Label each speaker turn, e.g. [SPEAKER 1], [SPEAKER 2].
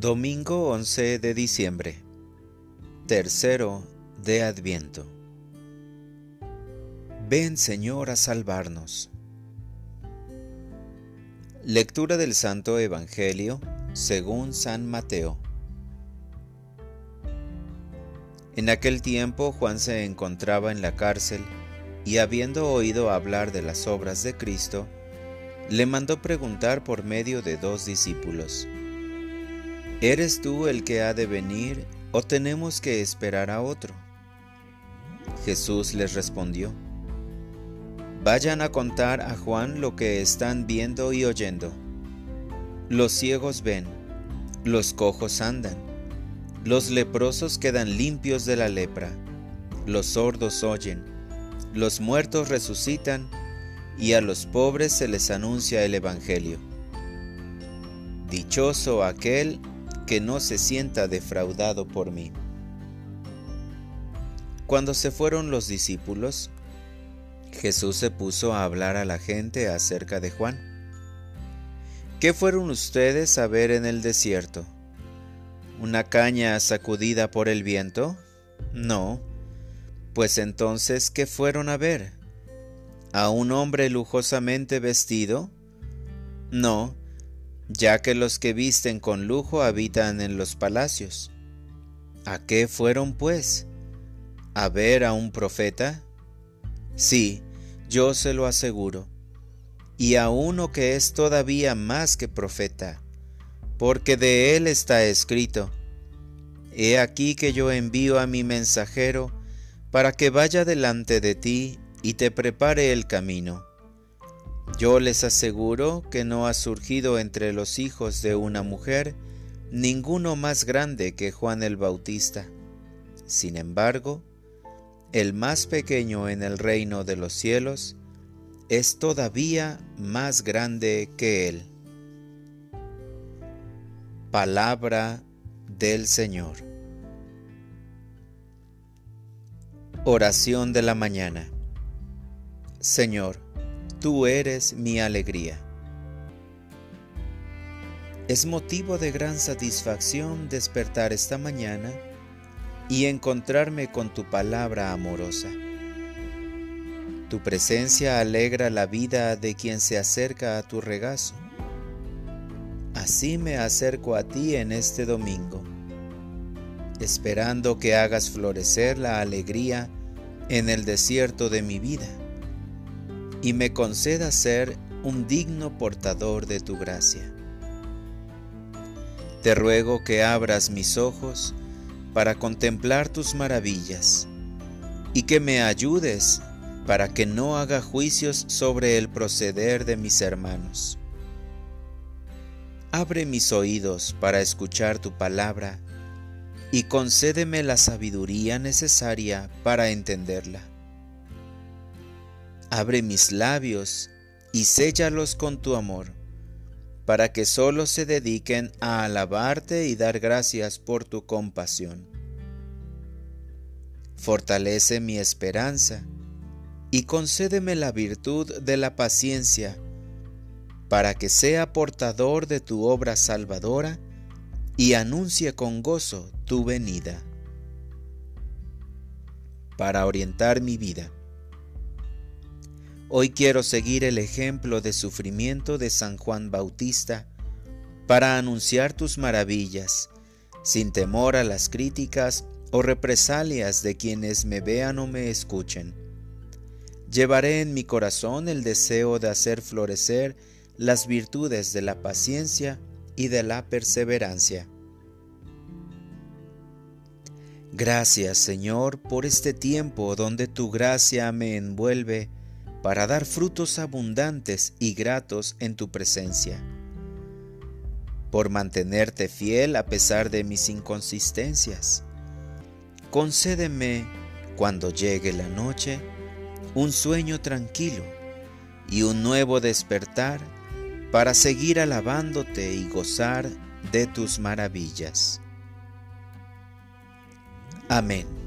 [SPEAKER 1] Domingo 11 de diciembre, tercero de Adviento. Ven Señor a salvarnos. Lectura del Santo Evangelio según San Mateo. En aquel tiempo Juan se encontraba en la cárcel y habiendo oído hablar de las obras de Cristo, le mandó preguntar por medio de dos discípulos ¿Eres tú el que ha de venir o tenemos que esperar a otro? Jesús les respondió, Vayan a contar a Juan lo que están viendo y oyendo. Los ciegos ven, los cojos andan, los leprosos quedan limpios de la lepra, los sordos oyen, los muertos resucitan y a los pobres se les anuncia el Evangelio. Dichoso aquel que no se sienta defraudado por mí. Cuando se fueron los discípulos, Jesús se puso a hablar a la gente acerca de Juan. ¿Qué fueron ustedes a ver en el desierto? ¿Una caña sacudida por el viento? No. Pues entonces, ¿qué fueron a ver? ¿A un hombre lujosamente vestido? No, ya que los que visten con lujo habitan en los palacios. ¿A qué fueron, pues? ¿A ver a un profeta? Sí, yo se lo aseguro, y a uno que es todavía más que profeta, porque de él está escrito, He aquí que yo envío a mi mensajero para que vaya delante de ti y te prepare el camino. Yo les aseguro que no ha surgido entre los hijos de una mujer ninguno más grande que Juan el Bautista. Sin embargo, el más pequeño en el reino de los cielos es todavía más grande que él. Palabra del Señor. Oración de la mañana. Señor, Tú eres mi alegría. Es motivo de gran satisfacción despertar esta mañana y encontrarme con tu palabra amorosa. Tu presencia alegra la vida de quien se acerca a tu regazo. Así me acerco a ti en este domingo, esperando que hagas florecer la alegría en el desierto de mi vida y me conceda ser un digno portador de tu gracia. Te ruego que abras mis ojos para contemplar tus maravillas y que me ayudes para que no haga juicios sobre el proceder de mis hermanos. Abre mis oídos para escuchar tu palabra y concédeme la sabiduría necesaria para entenderla Abre mis labios y séllalos con tu amor, para que solo se dediquen a alabarte y dar gracias por tu compasión. Fortalece mi esperanza y concédeme la virtud de la paciencia, para que sea portador de tu obra salvadora y anuncie con gozo tu venida. Para orientar mi vida Hoy quiero seguir el ejemplo de sufrimiento de San Juan Bautista para anunciar tus maravillas, sin temor a las críticas o represalias de quienes me vean o me escuchen. Llevaré en mi corazón el deseo de hacer florecer las virtudes de la paciencia y de la perseverancia. Gracias Señor por este tiempo donde tu gracia me envuelve para dar frutos abundantes y gratos en tu presencia, por mantenerte fiel a pesar de mis inconsistencias. Concédeme, cuando llegue la noche, un sueño tranquilo y un nuevo despertar para seguir alabándote y gozar de tus maravillas. Amén.